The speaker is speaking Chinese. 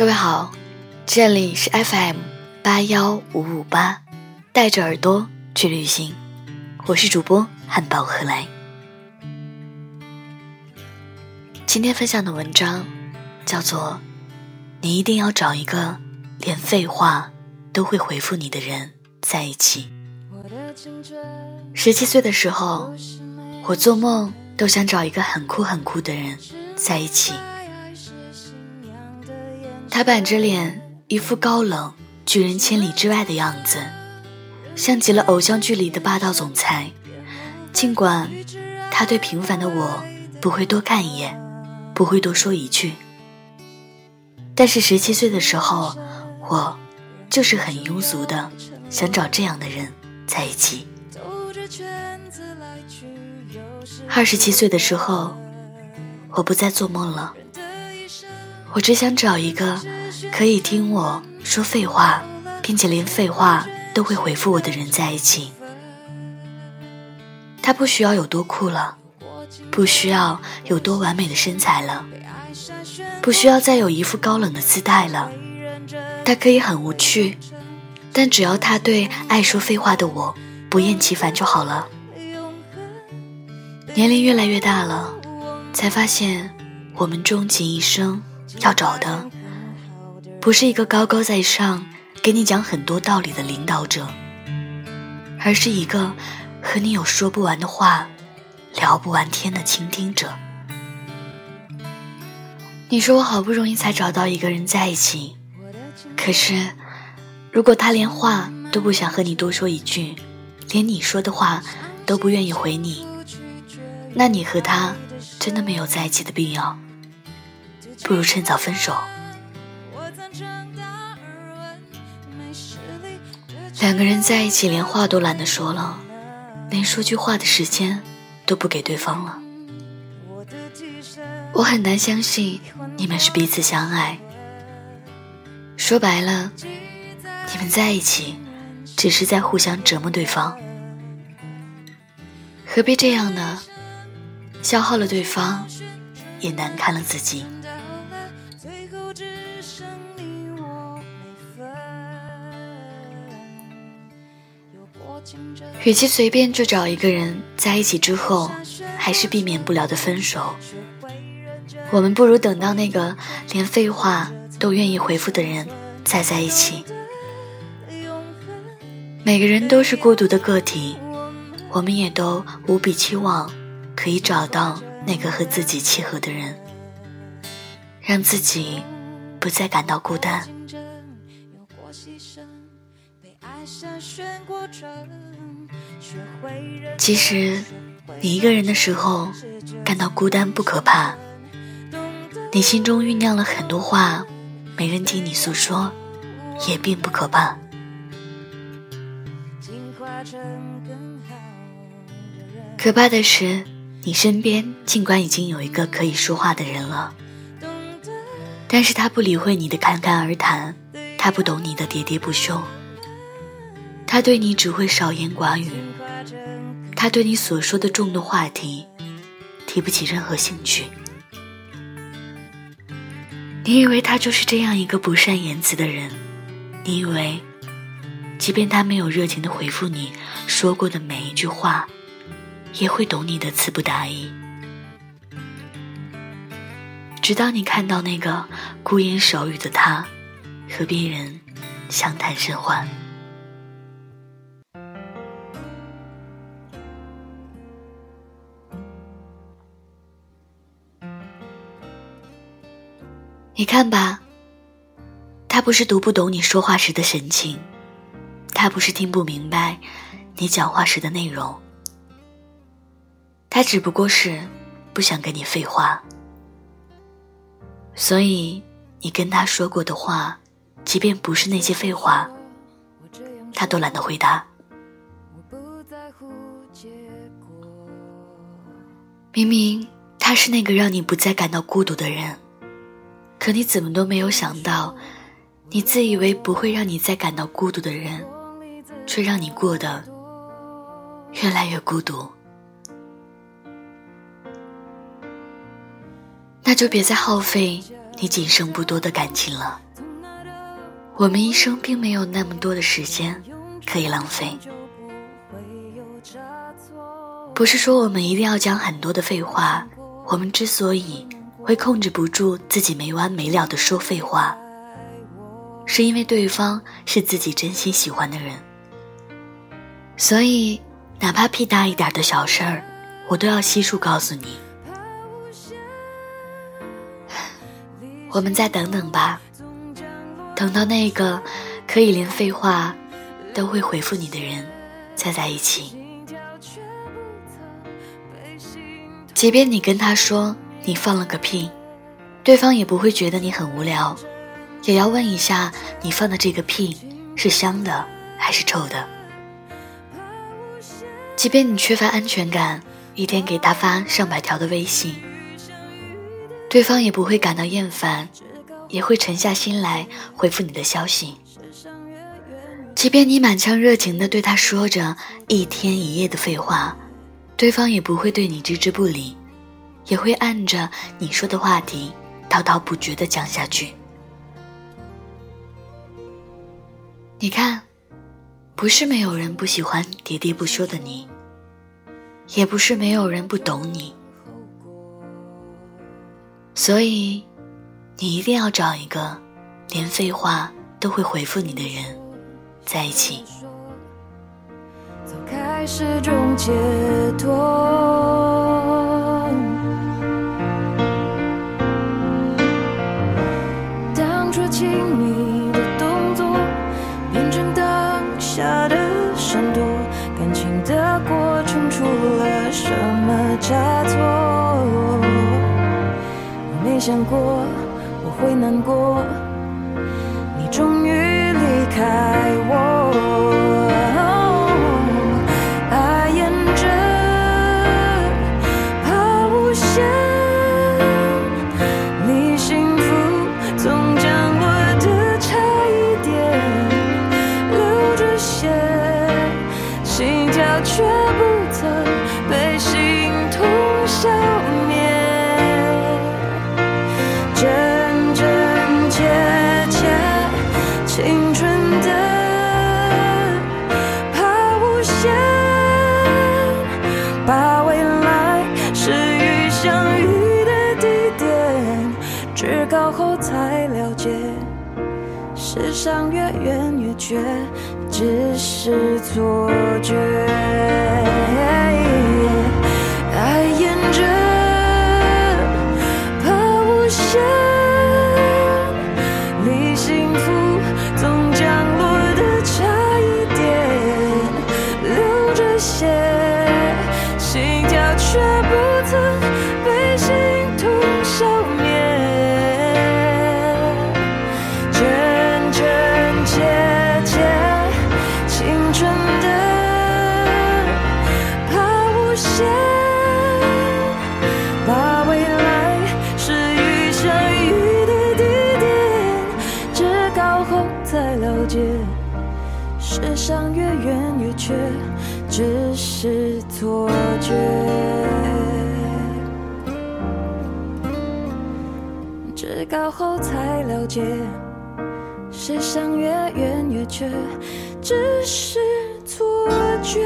各位好，这里是 FM 八幺五五八，带着耳朵去旅行，我是主播汉堡何来。今天分享的文章叫做《你一定要找一个连废话都会回复你的人在一起》。十七岁的时候，我做梦都想找一个很酷很酷的人在一起。他板着脸，一副高冷、拒人千里之外的样子，像极了偶像剧里的霸道总裁。尽管他对平凡的我不会多看一眼，不会多说一句，但是十七岁的时候，我就是很庸俗的想找这样的人在一起。二十七岁的时候，我不再做梦了。我只想找一个可以听我说废话，并且连废话都会回复我的人在一起。他不需要有多酷了，不需要有多完美的身材了，不需要再有一副高冷的姿态了。他可以很无趣，但只要他对爱说废话的我不厌其烦就好了。年龄越来越大了，才发现我们终其一生。要找的不是一个高高在上给你讲很多道理的领导者，而是一个和你有说不完的话、聊不完天的倾听者。你说我好不容易才找到一个人在一起，可是如果他连话都不想和你多说一句，连你说的话都不愿意回你，那你和他真的没有在一起的必要。不如趁早分手。两个人在一起，连话都懒得说了，连说句话的时间都不给对方了。我很难相信你们是彼此相爱。说白了，你们在一起只是在互相折磨对方。何必这样呢？消耗了对方，也难堪了自己。与其随便就找一个人在一起之后，还是避免不了的分手，我们不如等到那个连废话都愿意回复的人再在一起。每个人都是孤独的个体，我们也都无比期望可以找到那个和自己契合的人，让自己不再感到孤单。其实，你一个人的时候感到孤单不可怕，你心中酝酿了很多话，没人听你诉说，也并不可怕。可怕的是，你身边尽管已经有一个可以说话的人了，但是他不理会你的侃侃而谈，他不懂你的喋喋不休。他对你只会少言寡语，他对你所说的众多话题提不起任何兴趣。你以为他就是这样一个不善言辞的人？你以为，即便他没有热情的回复你说过的每一句话，也会懂你的词不达意？直到你看到那个孤言少语的他，和别人相谈甚欢。你看吧，他不是读不懂你说话时的神情，他不是听不明白你讲话时的内容，他只不过是不想跟你废话。所以你跟他说过的话，即便不是那些废话，他都懒得回答。明明他是那个让你不再感到孤独的人。可你怎么都没有想到，你自以为不会让你再感到孤独的人，却让你过得越来越孤独。那就别再耗费你仅剩不多的感情了。我们一生并没有那么多的时间可以浪费。不是说我们一定要讲很多的废话，我们之所以会控制不住自己没完没了的说废话，是因为对方是自己真心喜欢的人，所以哪怕屁大一点的小事儿，我都要悉数告诉你。我们再等等吧，等到那个可以连废话都会回复你的人再在一起。即便你跟他说你放了个屁，对方也不会觉得你很无聊，也要问一下你放的这个屁是香的还是臭的。即便你缺乏安全感，一天给他发上百条的微信，对方也不会感到厌烦，也会沉下心来回复你的消息。即便你满腔热情地对他说着一天一夜的废话。对方也不会对你置之不理，也会按着你说的话题滔滔不绝地讲下去。你看，不是没有人不喜欢喋喋不休的你，也不是没有人不懂你，所以，你一定要找一个连废话都会回复你的人在一起。是种解脱。当初亲密的动作变成当下的闪躲，感情的过程出了什么差错？想过我会难过，你终于离开我。后才了解世上越远越觉只是错觉。只是错觉。至高后才了解，世上越远越缺，只是错觉。